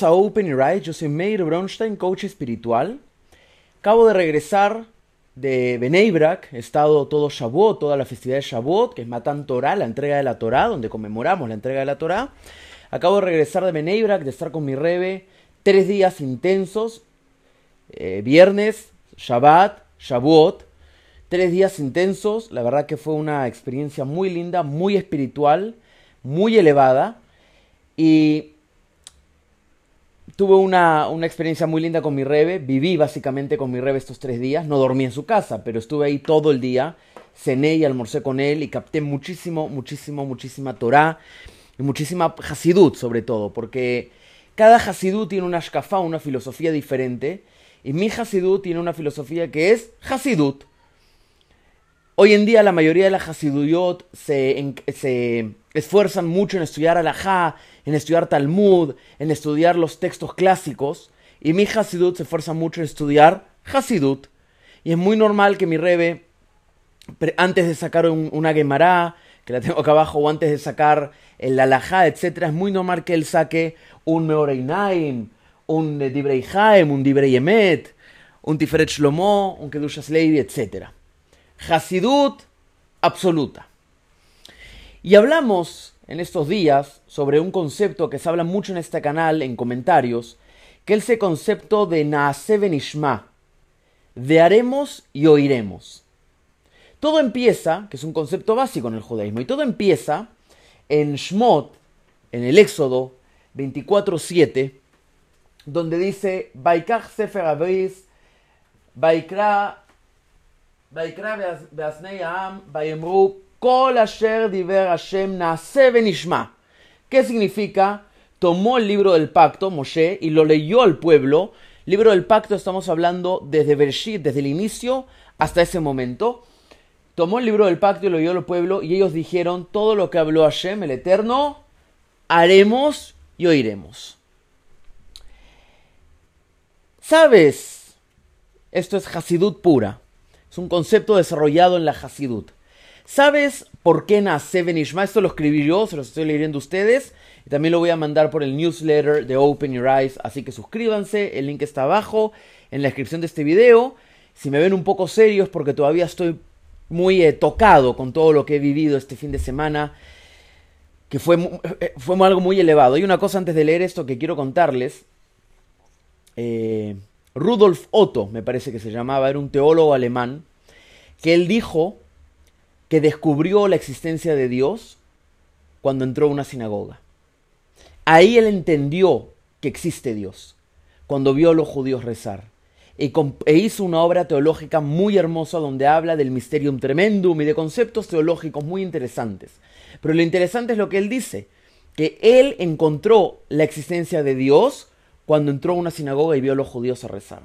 A Open Your Eyes, yo soy Meir Bronstein, coach espiritual. Acabo de regresar de Beneibrak, he estado todo Shavuot, toda la festividad de Shavuot, que es Matan Torah, la entrega de la Torah, donde conmemoramos la entrega de la Torah. Acabo de regresar de Beneibrak, de estar con mi Rebe, tres días intensos, eh, viernes, Shabbat, Shavuot, tres días intensos, la verdad que fue una experiencia muy linda, muy espiritual, muy elevada, y tuve una, experiencia muy linda con mi Rebe. Viví básicamente con mi Rebe estos tres días. No dormí en su casa, pero estuve ahí todo el día. Cené y almorcé con él y capté muchísimo, muchísimo, muchísima Torah y muchísima Hasidut sobre todo, porque cada Hasidut tiene una shkafa, una filosofía diferente. Y mi Hasidut tiene una filosofía que es Hasidut. Hoy en día la mayoría de las Hasiduyot se, se esfuerzan mucho en estudiar alajá, en estudiar Talmud, en estudiar los textos clásicos, y mi Hasidut se esfuerza mucho en estudiar Hasidut. Y es muy normal que mi Rebe, antes de sacar una Gemara, que la tengo acá abajo, o antes de sacar el alajá, etc., es muy normal que él saque un Meoreinaim, un Dibrei Haim, un Dibrei Emet, un Tiferet Shlomo, un Kedushas Levi, etc. Hasidut absoluta. Y hablamos en estos días sobre un concepto que se habla mucho en este canal, en comentarios, que es el concepto de Naase Benishma, de haremos y oiremos. Todo empieza, que es un concepto básico en el judaísmo, y todo empieza en Shmot, en el Éxodo 24.7, donde dice, Baikach Sefer Abris, Baikra, Bayemru, ¿Qué significa? Tomó el libro del pacto, Moshe, y lo leyó al pueblo. Libro del pacto estamos hablando desde Bereshit, desde el inicio hasta ese momento. Tomó el libro del pacto y lo leyó al pueblo y ellos dijeron todo lo que habló Hashem, el Eterno, haremos y oiremos. ¿Sabes? Esto es Hasidut pura. Es un concepto desarrollado en la Hasidut. ¿Sabes por qué nace Benishma? Esto lo escribí yo, se los estoy leyendo a ustedes. Y también lo voy a mandar por el newsletter de Open Your Eyes. Así que suscríbanse, el link está abajo en la descripción de este video. Si me ven un poco serios porque todavía estoy muy eh, tocado con todo lo que he vivido este fin de semana, que fue, eh, fue algo muy elevado. Y una cosa antes de leer esto que quiero contarles. Eh, Rudolf Otto, me parece que se llamaba, era un teólogo alemán, que él dijo que descubrió la existencia de Dios cuando entró a una sinagoga. Ahí él entendió que existe Dios, cuando vio a los judíos rezar. E, hizo una obra teológica muy hermosa donde habla del Mysterium Tremendum y de conceptos teológicos muy interesantes. Pero lo interesante es lo que él dice, que él encontró la existencia de Dios cuando entró a una sinagoga y vio a los judíos a rezar.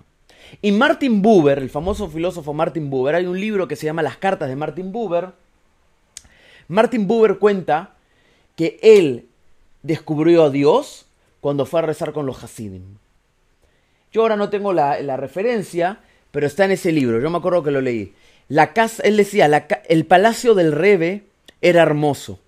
Y Martin Buber, el famoso filósofo Martin Buber, hay un libro que se llama Las cartas de Martin Buber. Martin Buber cuenta que él descubrió a Dios cuando fue a rezar con los Hasidim. Yo ahora no tengo la, referencia, pero está en ese libro, yo me acuerdo que lo leí. La casa, él decía, el palacio del Rebe era hermoso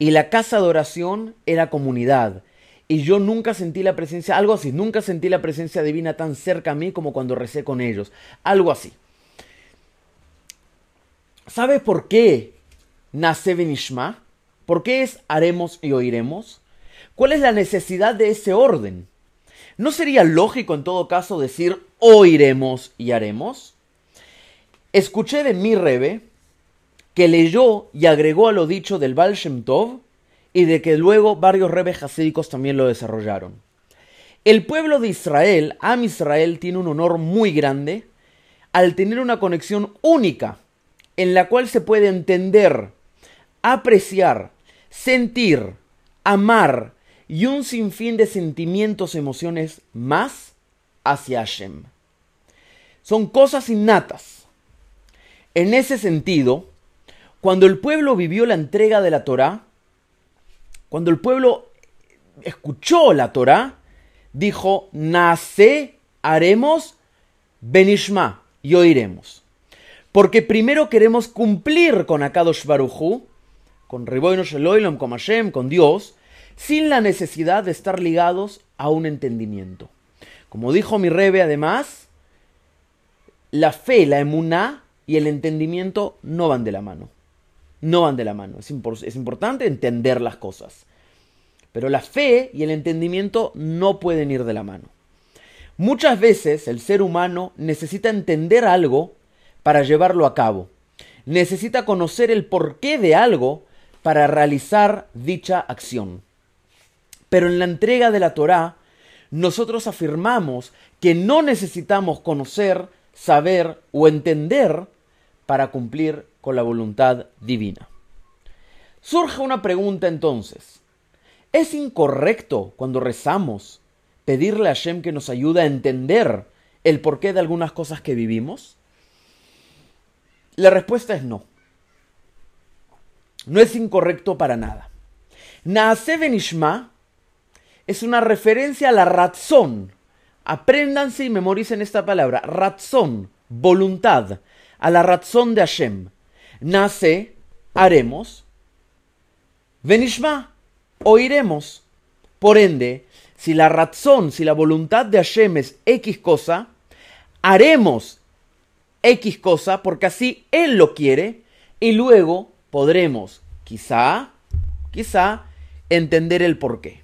y la casa de oración era comunidad y yo nunca sentí la presencia, algo así, nunca sentí la presencia divina tan cerca a mí como cuando recé con ellos, algo así. ¿Sabes por qué nace Benishma? ¿Por qué es haremos y oiremos? ¿Cuál es la necesidad de ese orden? ¿No sería lógico en todo caso decir oiremos y haremos? Escuché de mi Rebe que leyó y agregó a lo dicho del Baal Shem Tov y de que luego varios rebes hasídicos también lo desarrollaron. El pueblo de Israel, Am Israel, tiene un honor muy grande al tener una conexión única en la cual se puede entender, apreciar, sentir, amar y un sinfín de sentimientos, emociones más hacia Hashem. Son cosas innatas. En ese sentido, cuando el pueblo vivió la entrega de la Torá, cuando el pueblo escuchó la Torah, dijo, nace, haremos, benishma, y oiremos. Porque primero queremos cumplir con Akadosh Baruchu, con Riboino Sheloilom, con con Dios, sin la necesidad de estar ligados a un entendimiento. Como dijo mi Rebe, además, la fe, la emuná y el entendimiento no van de la mano. No van de la mano. Es, es importante entender las cosas. Pero la fe y el entendimiento no pueden ir de la mano. Muchas veces el ser humano necesita entender algo para llevarlo a cabo. Necesita conocer el porqué de algo para realizar dicha acción. Pero en la entrega de la Torá, nosotros afirmamos que no necesitamos conocer, saber o entender para cumplir con la voluntad divina. Surge una pregunta entonces. ¿Es incorrecto cuando rezamos pedirle a Hashem que nos ayude a entender el porqué de algunas cosas que vivimos? La respuesta es no. No es incorrecto para nada. Naase Benishma es una referencia a la razón. Apréndanse y memoricen esta palabra. Razón, voluntad, a la razón de Hashem. Nace, haremos. Benishma, oiremos. Por ende, si la razón, si la voluntad de Hashem es X cosa, haremos X cosa porque así Él lo quiere y luego podremos, quizá, quizá, entender el porqué.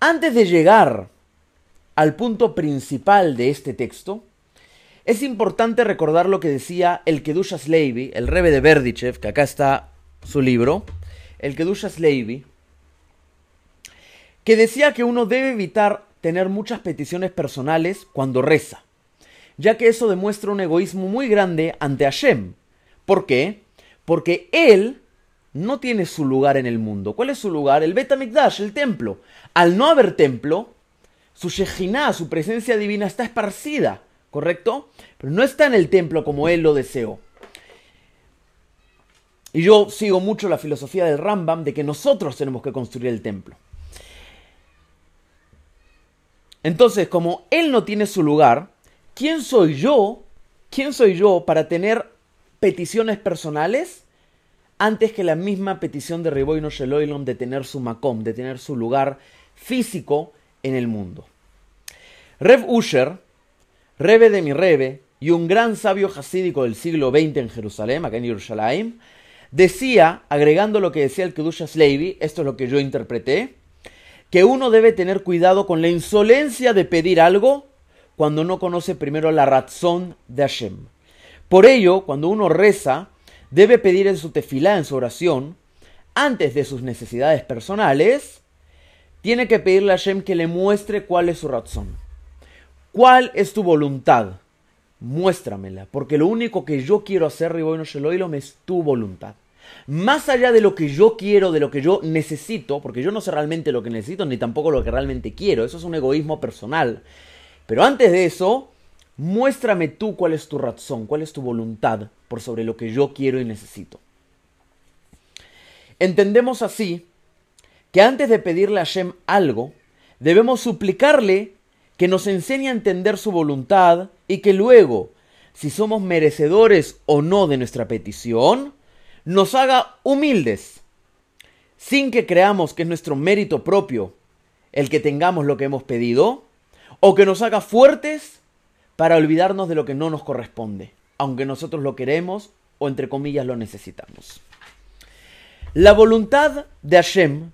Antes de llegar al punto principal de este texto, es importante recordar lo que decía el Kedushas Levi, el rebe de Berdichev, que acá está su libro, el Kedushas Levi, que decía que uno debe evitar tener muchas peticiones personales cuando reza, ya que eso demuestra un egoísmo muy grande ante Hashem, ¿Por qué? Porque él no tiene su lugar en el mundo. ¿Cuál es su lugar? El Bet el templo. Al no haber templo, su Shejinah, su presencia divina, está esparcida, ¿correcto? Pero no está en el templo como él lo deseó. Y yo sigo mucho la filosofía del Rambam de que nosotros tenemos que construir el templo. Entonces, como él no tiene su lugar, ¿quién soy yo? ¿Quién soy yo para tener peticiones personales antes que la misma petición de Riboino Sheloilom de tener su makom, de tener su lugar físico en el mundo. Rev Usher, Rebe de mi Rebe y un gran sabio hasídico del siglo XX en Jerusalén, acá en Jerusalén, decía, agregando lo que decía el Kedushas Levi, esto es lo que yo interpreté, que uno debe tener cuidado con la insolencia de pedir algo cuando no conoce primero la razón de Hashem. Por ello, cuando uno reza, debe pedir en su tefilá, en su oración, antes de sus necesidades personales, tiene que pedirle a Hashem que le muestre cuál es su razón. ¿Cuál es tu voluntad? Muéstramela, porque lo único que yo quiero hacer, Riboino Sheloilom, es tu voluntad. Más allá de lo que yo quiero, de lo que yo necesito, porque yo no sé realmente lo que necesito, ni tampoco lo que realmente quiero, eso es un egoísmo personal. Pero antes de eso, Muéstrame tú cuál es tu razón, cuál es tu voluntad por sobre lo que yo quiero y necesito. Entendemos así que antes de pedirle a Hashem algo, debemos suplicarle que nos enseñe a entender su voluntad y que luego, si somos merecedores o no de nuestra petición, nos haga humildes, sin que creamos que es nuestro mérito propio el que tengamos lo que hemos pedido, o que nos haga fuertes para olvidarnos de lo que no nos corresponde, aunque nosotros lo queremos o entre comillas lo necesitamos. La voluntad de Hashem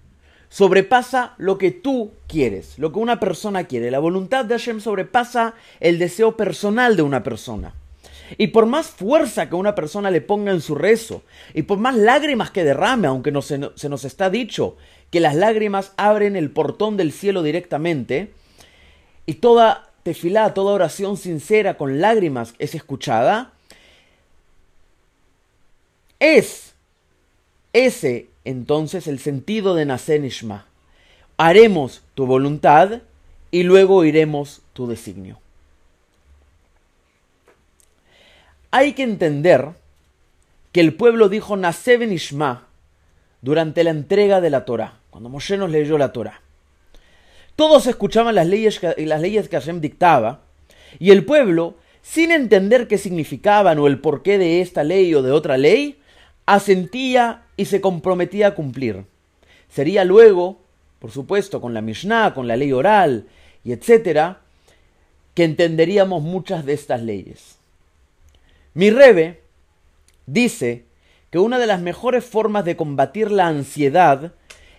sobrepasa lo que tú quieres, lo que una persona quiere. La voluntad de Hashem sobrepasa el deseo personal de una persona. Y por más fuerza que una persona le ponga en su rezo, y por más lágrimas que derrame, aunque se nos está dicho que las lágrimas abren el portón del cielo directamente, y toda tefilá, toda oración sincera con lágrimas es escuchada, es ese entonces el sentido de nacer. Haremos tu voluntad y luego oiremos tu designio. Hay que entender que el pueblo dijo Nace Nishma durante la entrega de la Torah, cuando Moshe nos leyó la Torah. Todos escuchaban las leyes, las leyes que Hashem dictaba, y el pueblo, sin entender qué significaban o el porqué de esta ley o de otra ley, asentía y se comprometía a cumplir. Sería luego, por supuesto, con la Mishnah, con la ley oral y etcétera, que entenderíamos muchas de estas leyes. Mi Rebe dice que una de las mejores formas de combatir la ansiedad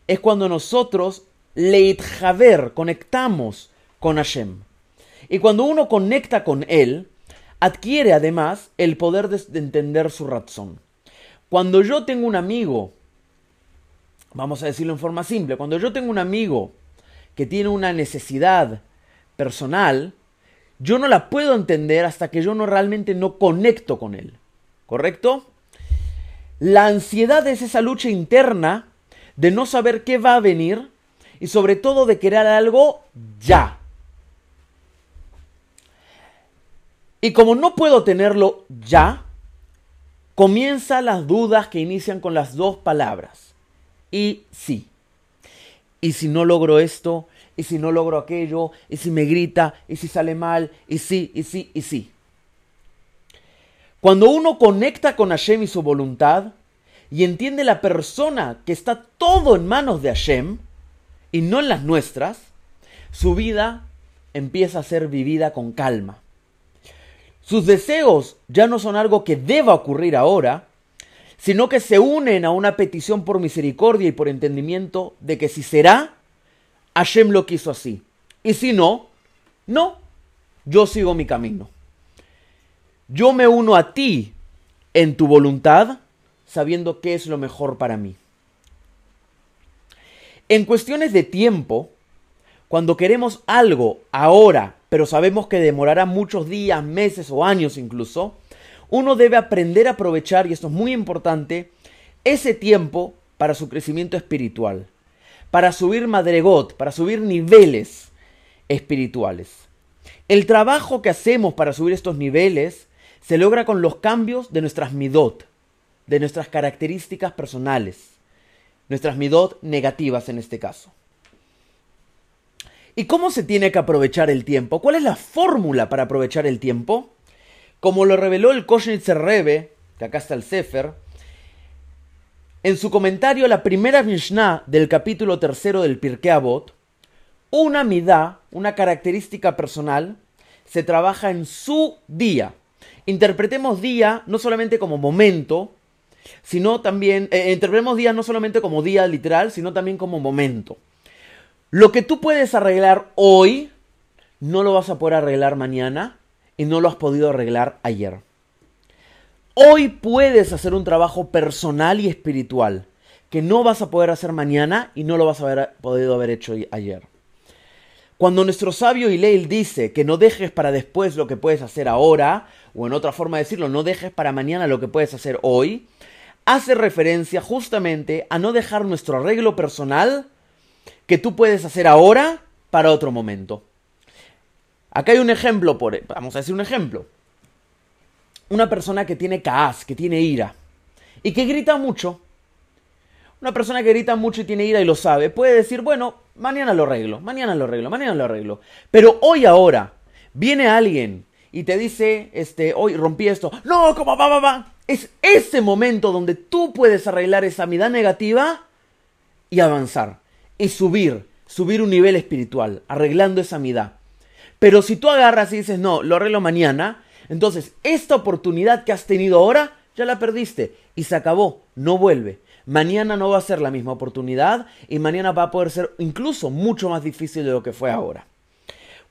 es cuando nosotros leitjaver, conectamos con Hashem. Y cuando uno conecta con Él, adquiere además el poder de, entender su razón. Cuando yo tengo un amigo, vamos a decirlo en forma simple, cuando yo tengo un amigo que tiene una necesidad personal, yo no la puedo entender hasta que yo no realmente no conecto con él. ¿Correcto? La ansiedad es esa lucha interna de no saber qué va a venir y sobre todo de querer algo ya. Y como no puedo tenerlo ya, comienzan las dudas que inician con las dos palabras. Y sí. Y si no logro esto, y si no logro aquello, y si me grita, y si sale mal, y sí, y sí, y sí. Cuando uno conecta con Hashem y su voluntad, y entiende la persona que está todo en manos de Hashem, y no en las nuestras, su vida empieza a ser vivida con calma. Sus deseos ya no son algo que deba ocurrir ahora, sino que se unen a una petición por misericordia y por entendimiento de que si será, Hashem lo quiso así. Y si no, no, yo sigo mi camino. Yo me uno a ti en tu voluntad, sabiendo qué es lo mejor para mí. En cuestiones de tiempo, cuando queremos algo ahora, pero sabemos que demorará muchos días, meses o años incluso, uno debe aprender a aprovechar, y esto es muy importante, ese tiempo para su crecimiento espiritual para subir madregot, para subir niveles espirituales. El trabajo que hacemos para subir estos niveles se logra con los cambios de nuestras midot, de nuestras características personales, nuestras midot negativas en este caso. ¿Y cómo se tiene que aprovechar el tiempo? ¿Cuál es la fórmula para aprovechar el tiempo? Como lo reveló el Koshnitzer Rebbe, que acá está el Sefer, en su comentario a la primera Mishnah del capítulo tercero del Pirkei Avot, una midá, una característica personal, se trabaja en su día. Interpretemos día no solamente como momento, sino también, eh, interpretemos día no solamente como día literal, sino también como momento. Lo que tú puedes arreglar hoy, no lo vas a poder arreglar mañana y no lo has podido arreglar ayer. Hoy puedes hacer un trabajo personal y espiritual que no vas a poder hacer mañana y no lo vas a haber podido haber hecho ayer. Cuando nuestro sabio Ileil dice que no dejes para después lo que puedes hacer ahora, o en otra forma de decirlo, no dejes para mañana lo que puedes hacer hoy, hace referencia justamente a no dejar nuestro arreglo personal que tú puedes hacer ahora para otro momento. Acá hay un ejemplo, por, vamos a decir un ejemplo una persona que tiene caas, que tiene ira y que grita mucho. Una persona que grita mucho y tiene ira y lo sabe, puede decir, bueno, mañana lo arreglo, mañana lo arreglo, mañana lo arreglo. Pero hoy ahora viene alguien y te dice, este, hoy rompí esto. No, como va, va, va. Es ese momento donde tú puedes arreglar esa mirada negativa y avanzar y subir, subir un nivel espiritual, arreglando esa midá. Pero si tú agarras y dices, no, lo arreglo mañana, entonces, esta oportunidad que has tenido ahora, ya la perdiste y se acabó, no vuelve. Mañana no va a ser la misma oportunidad y mañana va a poder ser incluso mucho más difícil de lo que fue ahora.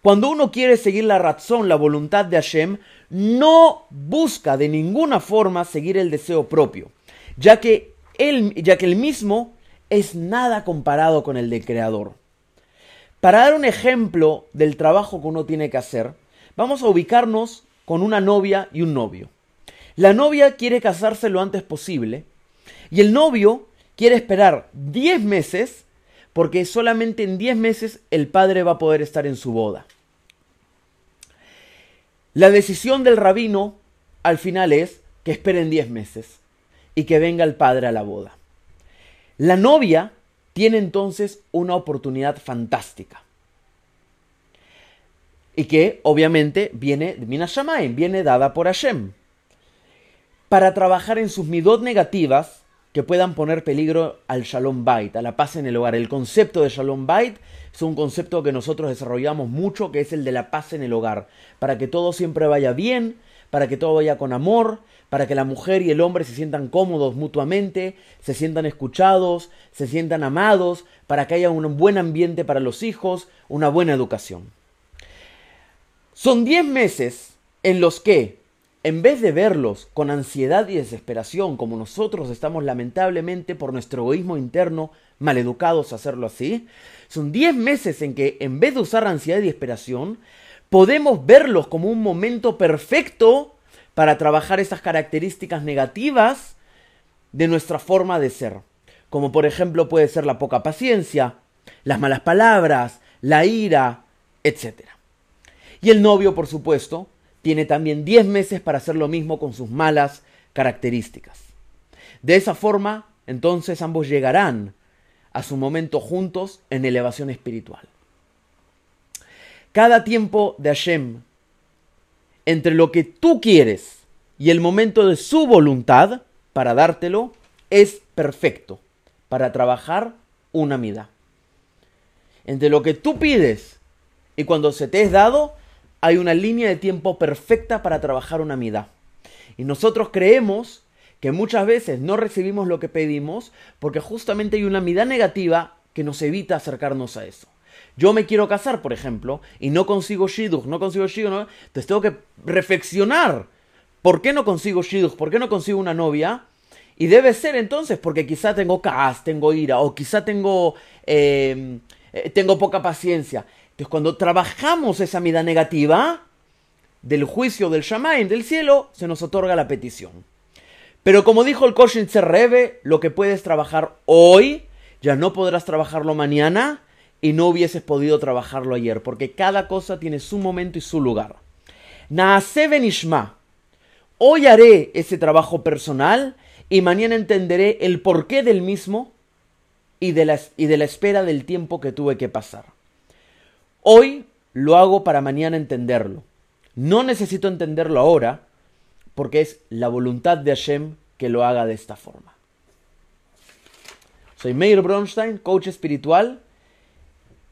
Cuando uno quiere seguir la razón, la voluntad de Hashem, no busca de ninguna forma seguir el deseo propio, ya que él, ya que el mismo es nada comparado con el del Creador. Para dar un ejemplo del trabajo que uno tiene que hacer, vamos a ubicarnos con una novia y un novio. La novia quiere casarse lo antes posible y el novio quiere esperar 10 meses porque solamente en 10 meses el padre va a poder estar en su boda. La decisión del rabino al final es que esperen 10 meses y que venga el padre a la boda. La novia tiene entonces una oportunidad fantástica y que obviamente viene de Minas viene dada por Hashem. Para trabajar en sus midot negativas que puedan poner peligro al Shalom Bait, a la paz en el hogar. El concepto de Shalom Bait es un concepto que nosotros desarrollamos mucho, que es el de la paz en el hogar, para que todo siempre vaya bien, para que todo vaya con amor, para que la mujer y el hombre se sientan cómodos mutuamente, se sientan escuchados, se sientan amados, para que haya un buen ambiente para los hijos, una buena educación. Son 10 meses en los que, en vez de verlos con ansiedad y desesperación, como nosotros estamos lamentablemente por nuestro egoísmo interno maleducados a hacerlo así, son 10 meses en que, en vez de usar ansiedad y desesperación, podemos verlos como un momento perfecto para trabajar esas características negativas de nuestra forma de ser. Como por ejemplo puede ser la poca paciencia, las malas palabras, la ira, etc. Y el novio, por supuesto, tiene también 10 meses para hacer lo mismo con sus malas características. De esa forma, entonces ambos llegarán a su momento juntos en elevación espiritual. Cada tiempo de Hashem, entre lo que tú quieres y el momento de su voluntad para dártelo, es perfecto para trabajar una mida. Entre lo que tú pides y cuando se te es dado, hay una línea de tiempo perfecta para trabajar una mida. Y nosotros creemos que muchas veces no recibimos lo que pedimos porque justamente hay una mida negativa que nos evita acercarnos a eso. Yo me quiero casar, por ejemplo, y no consigo shidduch, no consigo shidduch, ¿no? entonces tengo que reflexionar. ¿Por qué no consigo shidduch? ¿Por qué no consigo una novia? Y debe ser entonces porque quizá tengo cas, tengo ira, o quizá tengo, em, eh, tengo poca paciencia. Entonces cuando trabajamos esa mida negativa del juicio del Shamaim, del cielo, se nos otorga la petición. Pero como dijo el Koshin Rebe, lo que puedes trabajar hoy, ya no podrás trabajarlo mañana, y no hubieses podido trabajarlo ayer, porque cada cosa tiene su momento y su lugar. Naase benishma. Hoy haré ese trabajo personal y mañana entenderé el porqué del mismo y de, la, y de la espera del tiempo que tuve que pasar. Hoy lo hago para mañana entenderlo. No necesito entenderlo ahora porque es la voluntad de Hashem que lo haga de esta forma. Soy Meir Bronstein, coach espiritual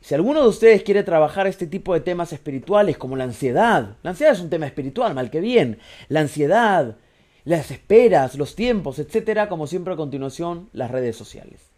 si alguno de ustedes quiere trabajar este tipo de temas espirituales como la ansiedad, la ansiedad es un tema espiritual, mal que bien, la ansiedad, las esperas, los tiempos, etcétera, como siempre a continuación, las redes sociales.